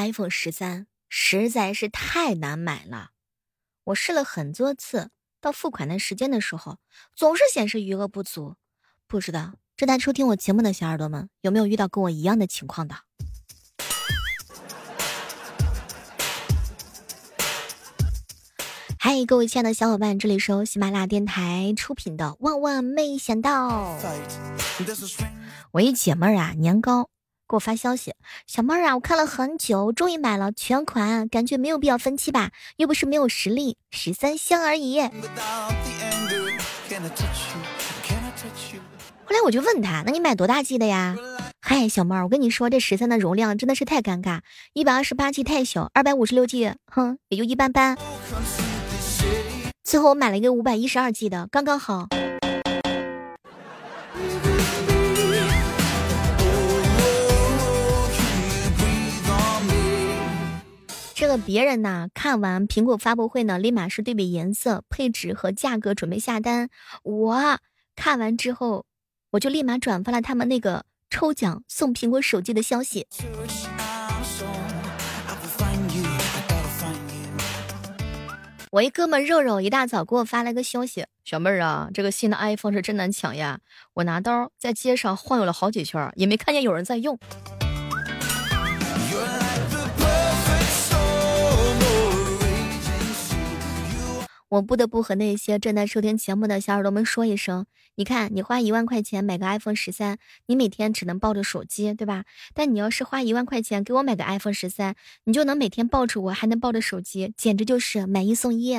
iPhone 十三实在是太难买了，我试了很多次，到付款的时间的时候，总是显示余额不足。不知道正在收听我节目的小耳朵们，有没有遇到跟我一样的情况的？嗨，各位亲爱的小伙伴，这里是由喜马拉雅电台出品的《万万没想到》。我一姐妹儿啊，年糕给我发消息，小妹儿啊，我看了很久，终于买了全款，感觉没有必要分期吧，又不是没有实力，十三香而已。后来我就问他，那你买多大 G 的呀？嗨，小妹儿，我跟你说，这十三的容量真的是太尴尬，一百二十八 G 太小，二百五十六 G，哼，也就一般般。最后我买了一个五百一十二 G 的，刚刚好。个别人呢，看完苹果发布会呢，立马是对比颜色、配置和价格，准备下单。我看完之后，我就立马转发了他们那个抽奖送苹果手机的消息。我一哥们肉肉一大早给我发了个消息，小妹儿啊，这个新的 iPhone 是真难抢呀！我拿刀在街上晃悠了好几圈，也没看见有人在用。我不得不和那些正在收听节目的小耳朵们说一声：你看，你花一万块钱买个 iPhone 十三，你每天只能抱着手机，对吧？但你要是花一万块钱给我买个 iPhone 十三，你就能每天抱着我，还能抱着手机，简直就是买一送一。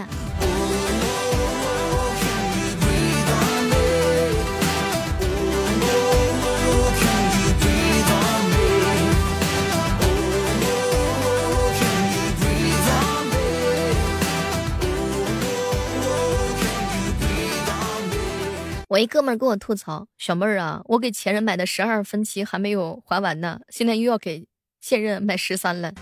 我一哥们儿跟我吐槽：“小妹儿啊，我给前任买的十二分期还没有还完呢，现在又要给现任买十三了。”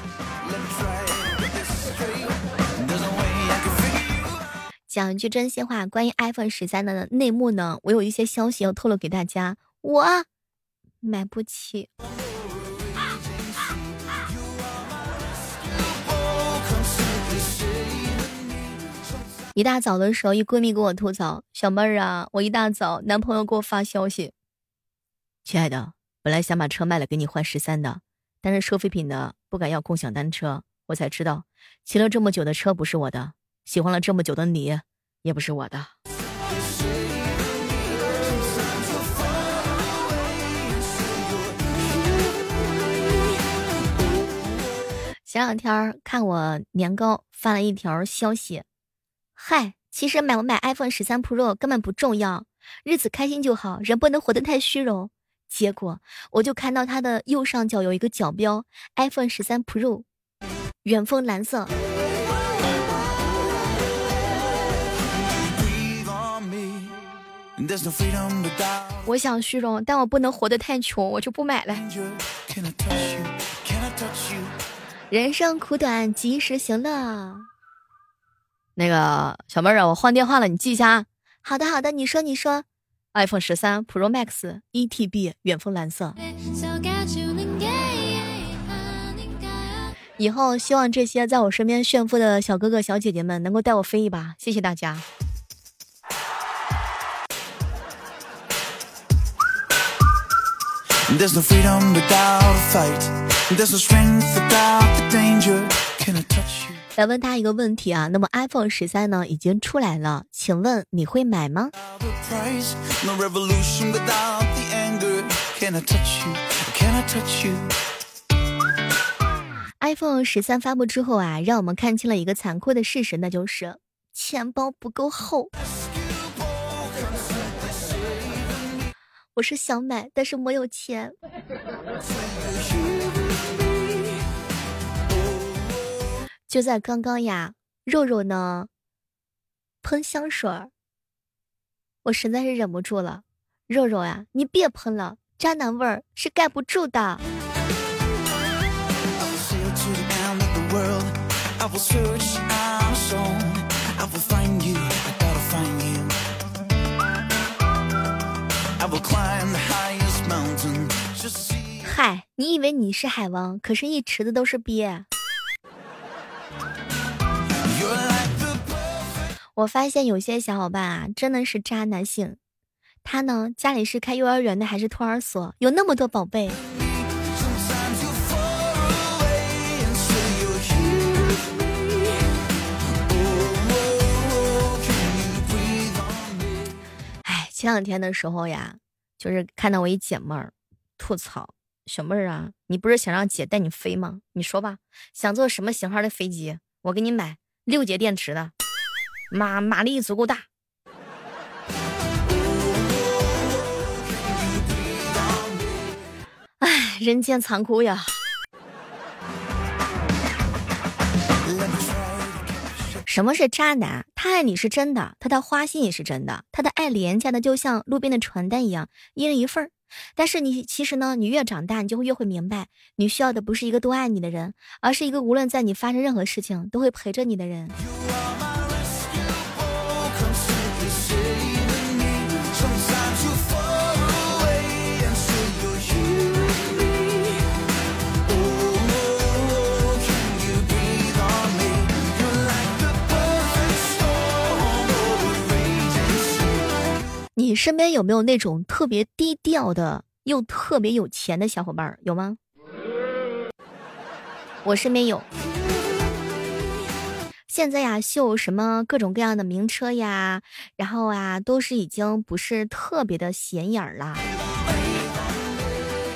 讲一句真心话，关于 iPhone 十三的内幕呢，我有一些消息要透露给大家，我买不起。一大早的时候，一闺蜜给我吐槽：“小妹儿啊，我一大早男朋友给我发消息，亲爱的，本来想把车卖了给你换十三的，但是收废品的不敢要共享单车，我才知道骑了这么久的车不是我的，喜欢了这么久的你也不是我的。”前两天看我年糕发了一条消息。嗨，其实买不买 iPhone 十三 Pro 根本不重要，日子开心就好，人不能活得太虚荣。结果我就看到它的右上角有一个角标，iPhone 十三 Pro，远峰蓝色。我想虚荣，但我不能活得太穷，我就不买了。人生苦短，及时行乐。那个小妹儿啊，我换电话了，你记一下啊。好的，好的，你说，你说，iPhone 十三 Pro Max 一 TB 远峰蓝色。以后希望这些在我身边炫富的小哥哥小姐姐们能够带我飞一把，谢谢大家。来问大家一个问题啊，那么 iPhone 十三呢已经出来了，请问你会买吗？iPhone 十三发布之后啊，让我们看清了一个残酷的事实，那就是钱包不够厚。我是想买，但是没有钱。就在刚刚呀，肉肉呢喷香水儿，我实在是忍不住了。肉肉呀，你别喷了，渣男味儿是盖不住的。嗨，你以为你是海王，可是一池子都是鳖。我发现有些小伙伴啊，真的是渣男性。他呢，家里是开幼儿园的还是托儿所？有那么多宝贝。哎，前两天的时候呀，就是看到我一姐妹儿吐槽：“小妹儿啊，你不是想让姐带你飞吗？你说吧，想坐什么型号的飞机？我给你买六节电池的。”马马力足够大，唉，人间残酷呀！什么是渣男？他爱你是真的，他的花心也是真的，他的爱廉价的就像路边的传单一样，一人一份儿。但是你其实呢，你越长大，你就会越会明白，你需要的不是一个多爱你的人，而是一个无论在你发生任何事情都会陪着你的人。你身边有没有那种特别低调的又特别有钱的小伙伴？有吗？我身边有。现在呀，秀什么各种各样的名车呀，然后啊，都是已经不是特别的显眼啦。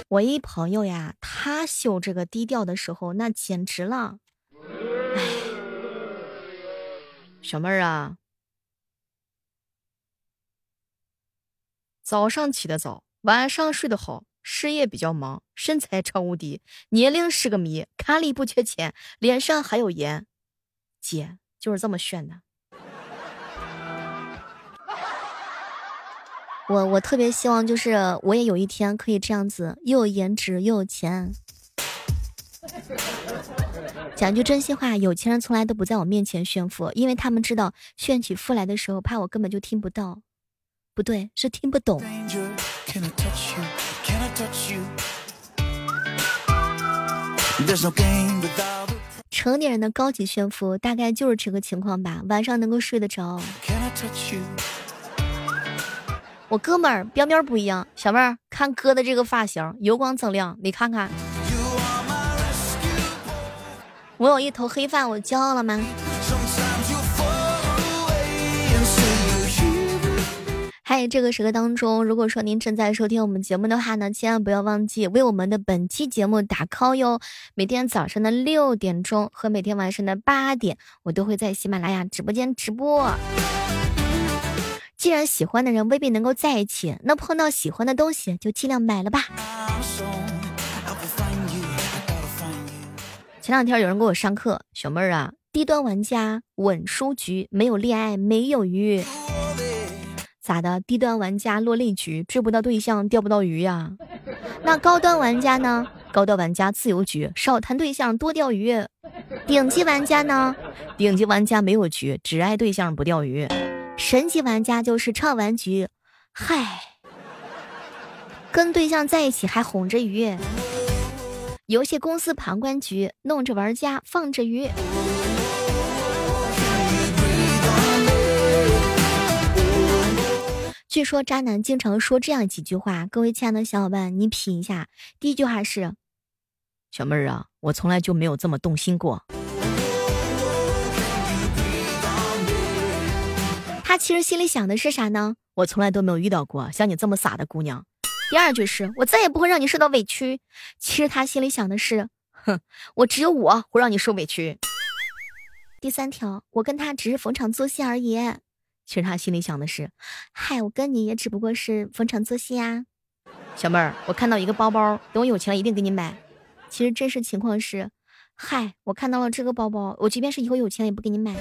我一朋友呀，他秀这个低调的时候，那简直了。哎，小妹儿啊。早上起得早，晚上睡得好，事业比较忙，身材超无敌，年龄是个谜，卡里不缺钱，脸上还有颜，姐就是这么炫的。我我特别希望就是我也有一天可以这样子，又有颜值又有钱。讲句真心话，有钱人从来都不在我面前炫富，因为他们知道炫起富来的时候，怕我根本就听不到。不对，是听不懂。成年人的高级炫富大概就是这个情况吧，晚上能够睡得着。我哥们儿彪彪不一样，小妹儿看哥的这个发型，油光锃亮，你看看。我有一头黑发，我骄傲了吗？嗨这个时刻当中，如果说您正在收听我们节目的话呢，千万不要忘记为我们的本期节目打 call 哟。每天早上的六点钟和每天晚上的八点，我都会在喜马拉雅直播间直播。既然喜欢的人未必能够在一起，那碰到喜欢的东西就尽量买了吧。前两天有人给我上课，小妹儿啊，低端玩家稳输局，没有恋爱，没有鱼。咋的？低端玩家落泪局，追不到对象，钓不到鱼呀？那高端玩家呢？高端玩家自由局，少谈对象，多钓鱼。顶级玩家呢？顶级玩家没有局，只爱对象不钓鱼。神级玩家就是畅玩局，嗨，跟对象在一起还哄着鱼。游戏公司旁观局，弄着玩家放着鱼。据说渣男经常说这样几句话，各位亲爱的小伙伴，你品一下。第一句话是：“小妹儿啊，我从来就没有这么动心过。”他其实心里想的是啥呢？我从来都没有遇到过像你这么傻的姑娘。第二句是：“我再也不会让你受到委屈。”其实他心里想的是：“哼，我只有我会让你受委屈。”第三条，我跟他只是逢场作戏而已。其实他心里想的是，嗨，我跟你也只不过是逢场作戏呀，小妹儿，我看到一个包包，等我有钱了一定给你买。其实真实情况是，嗨，我看到了这个包包，我即便是以后有钱了也不给你买。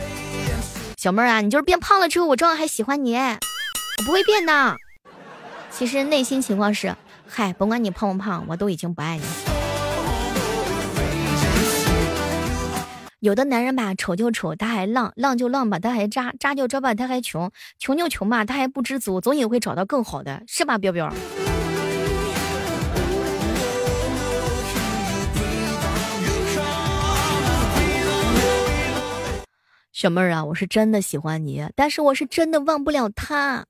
小妹儿啊，你就是变胖了之后，我照样还喜欢你，我不会变的。其实内心情况是，嗨，甭管你胖不胖，我都已经不爱你。有的男人吧丑就丑他还浪浪就浪吧他还渣渣就渣吧他还穷穷就穷吧他还不知足总也会找到更好的是吧彪彪小妹儿啊我是真的喜欢你但是我是真的忘不了他。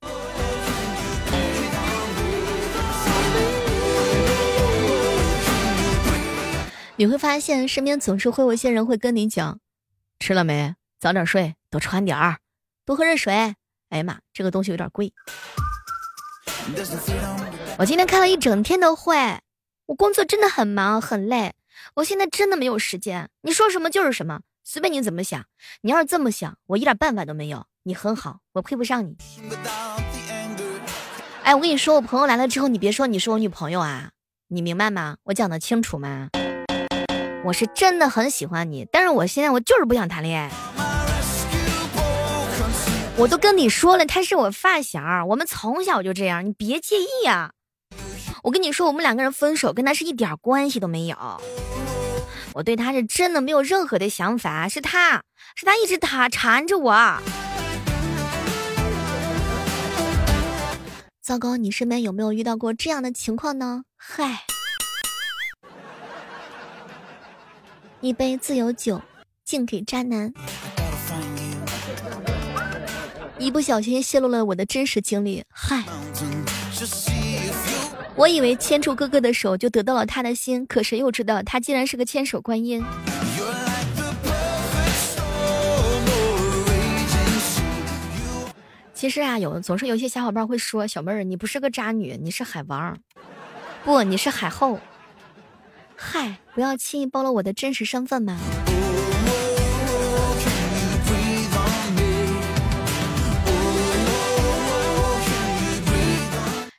你会发现，身边总是会有一些人会跟你讲：“吃了没？早点睡，多穿点儿，多喝热水。”哎呀妈，这个东西有点贵。我今天开了一整天的会，我工作真的很忙很累，我现在真的没有时间。你说什么就是什么，随便你怎么想。你要是这么想，我一点办法都没有。你很好，我配不上你。哎，我跟你说，我朋友来了之后，你别说你是我女朋友啊，你明白吗？我讲的清楚吗？我是真的很喜欢你，但是我现在我就是不想谈恋爱。我都跟你说了，他是我发小，我们从小就这样，你别介意啊。我跟你说，我们两个人分手跟他是一点关系都没有。我对他是真的没有任何的想法，是他是他一直他缠着我。糟糕，你身边有没有遇到过这样的情况呢？嗨。一杯自由酒，敬给渣男。一不小心泄露了我的真实经历，嗨！我以为牵住哥哥的手就得到了他的心，可谁又知道他竟然是个千手观音。其实啊，有总是有些小伙伴会说：“小妹儿，你不是个渣女，你是海王，不，你是海后。”嗨，不要轻易暴露我的真实身份嘛！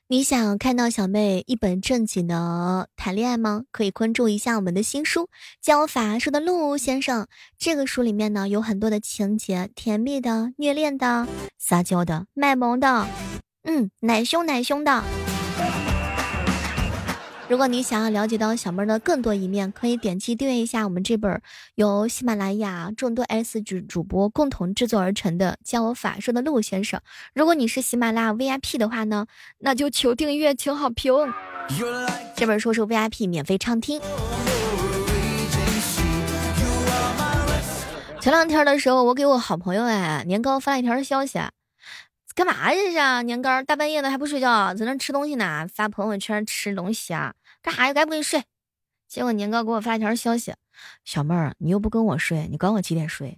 你想看到小妹一本正经的谈恋爱吗？可以关注一下我们的新书《教法术的陆先生》。这个书里面呢，有很多的情节，甜蜜的、虐恋的、撒娇的、卖萌的，嗯，奶凶奶凶的。如果你想要了解到小妹儿的更多一面，可以点击订阅一下我们这本由喜马拉雅众多 S 主主播共同制作而成的《教我法术的陆先生》。如果你是喜马拉雅 VIP 的话呢，那就求订阅，求好评。这本书是 VIP 免费畅听。前两天的时候，我给我好朋友哎年糕发了一条消息。干嘛这是年糕？大半夜的还不睡觉，在那吃东西呢？发朋友圈吃东西啊？干啥呀？该不给你睡？结果年糕给我发一条消息：小妹儿，你又不跟我睡，你管我几点睡？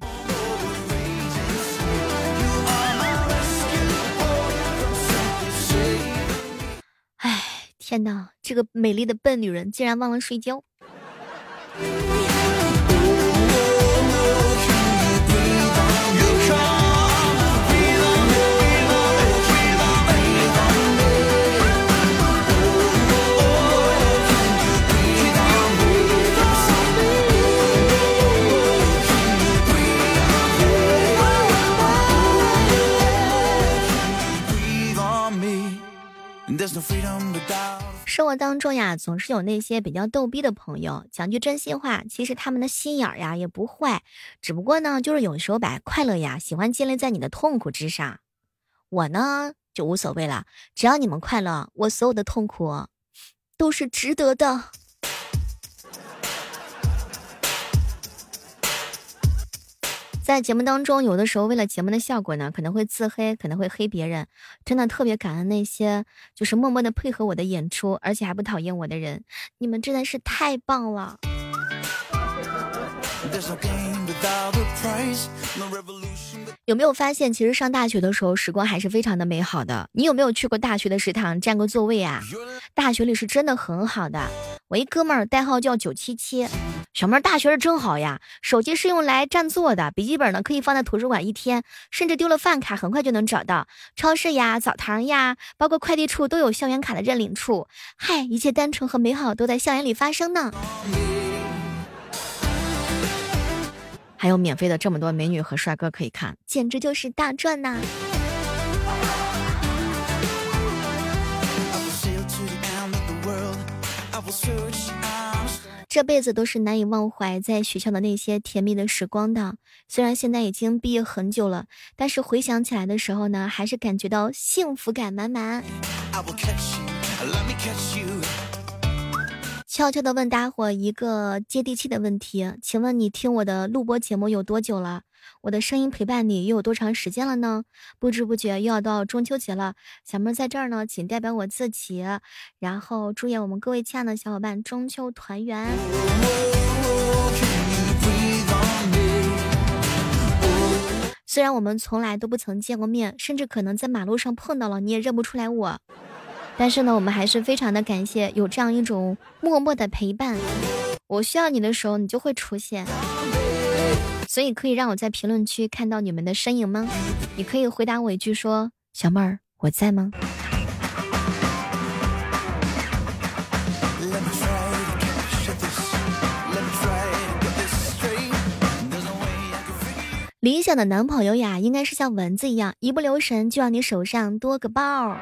哎，天哪！这个美丽的笨女人竟然忘了睡觉。中呀，总是有那些比较逗逼的朋友。讲句真心话，其实他们的心眼儿呀也不坏，只不过呢，就是有时候把快乐呀喜欢建立在你的痛苦之上。我呢就无所谓了，只要你们快乐，我所有的痛苦都是值得的。在节目当中，有的时候为了节目的效果呢，可能会自黑，可能会黑别人。真的特别感恩那些就是默默的配合我的演出，而且还不讨厌我的人，你们真的是太棒了。有没有发现，其实上大学的时候，时光还是非常的美好的。你有没有去过大学的食堂占过座位啊？大学里是真的很好的。我一哥们儿代号叫九七七。小妹儿，大学是真好呀！手机是用来占座的，笔记本呢可以放在图书馆一天，甚至丢了饭卡很快就能找到。超市呀、澡堂呀，包括快递处都有校园卡的认领处。嗨，一切单纯和美好都在校园里发生呢。还有免费的这么多美女和帅哥可以看，简直就是大赚呐！啊！I will search out. 这辈子都是难以忘怀在学校的那些甜蜜的时光的。虽然现在已经毕业很久了，但是回想起来的时候呢，还是感觉到幸福感满满。悄悄的问大伙一个接地气的问题，请问你听我的录播节目有多久了？我的声音陪伴你又有多长时间了呢？不知不觉又要到中秋节了，小妹在这儿呢，仅代表我自己，然后祝愿我们各位亲爱的小伙伴中秋团圆。虽然我们从来都不曾见过面，甚至可能在马路上碰到了你也认不出来我，但是呢，我们还是非常的感谢有这样一种默默的陪伴。我需要你的时候，你就会出现。所以可以让我在评论区看到你们的身影吗？你可以回答我一句说：“小妹儿，我在吗？”理想的男朋友呀，应该是像蚊子一样，一不留神就让你手上多个包。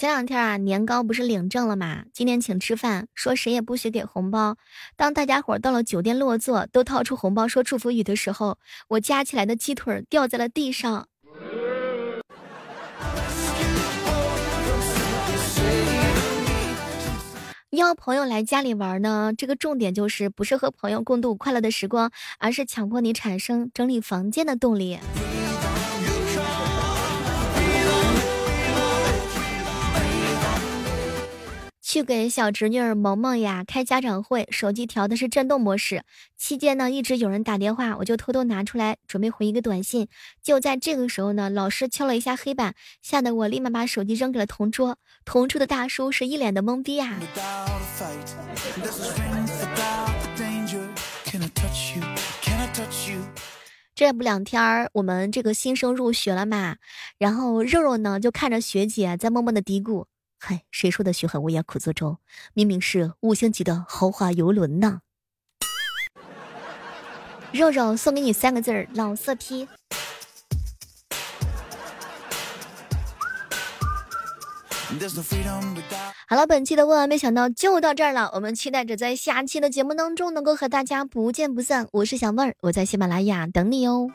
前两天啊，年糕不是领证了吗？今天请吃饭，说谁也不许给红包。当大家伙到了酒店落座，都掏出红包说祝福语的时候，我夹起来的鸡腿掉在了地上。邀朋友来家里玩呢，这个重点就是不是和朋友共度快乐的时光，而是强迫你产生整理房间的动力。去给小侄女儿萌萌呀开家长会，手机调的是震动模式。期间呢，一直有人打电话，我就偷偷拿出来准备回一个短信。就在这个时候呢，老师敲了一下黑板，吓得我立马把手机扔给了同桌。同桌的大叔是一脸的懵逼呀。这不两天儿，我们这个新生入学了嘛，然后肉肉呢就看着学姐在默默的嘀咕。嗨，谁说的徐海无涯苦作舟？明明是五星级的豪华游轮呢！肉肉送给你三个字儿：老色批。好了，本期的万万没想到就到这儿了，我们期待着在下期的节目当中能够和大家不见不散。我是小妹儿，我在喜马拉雅等你哦。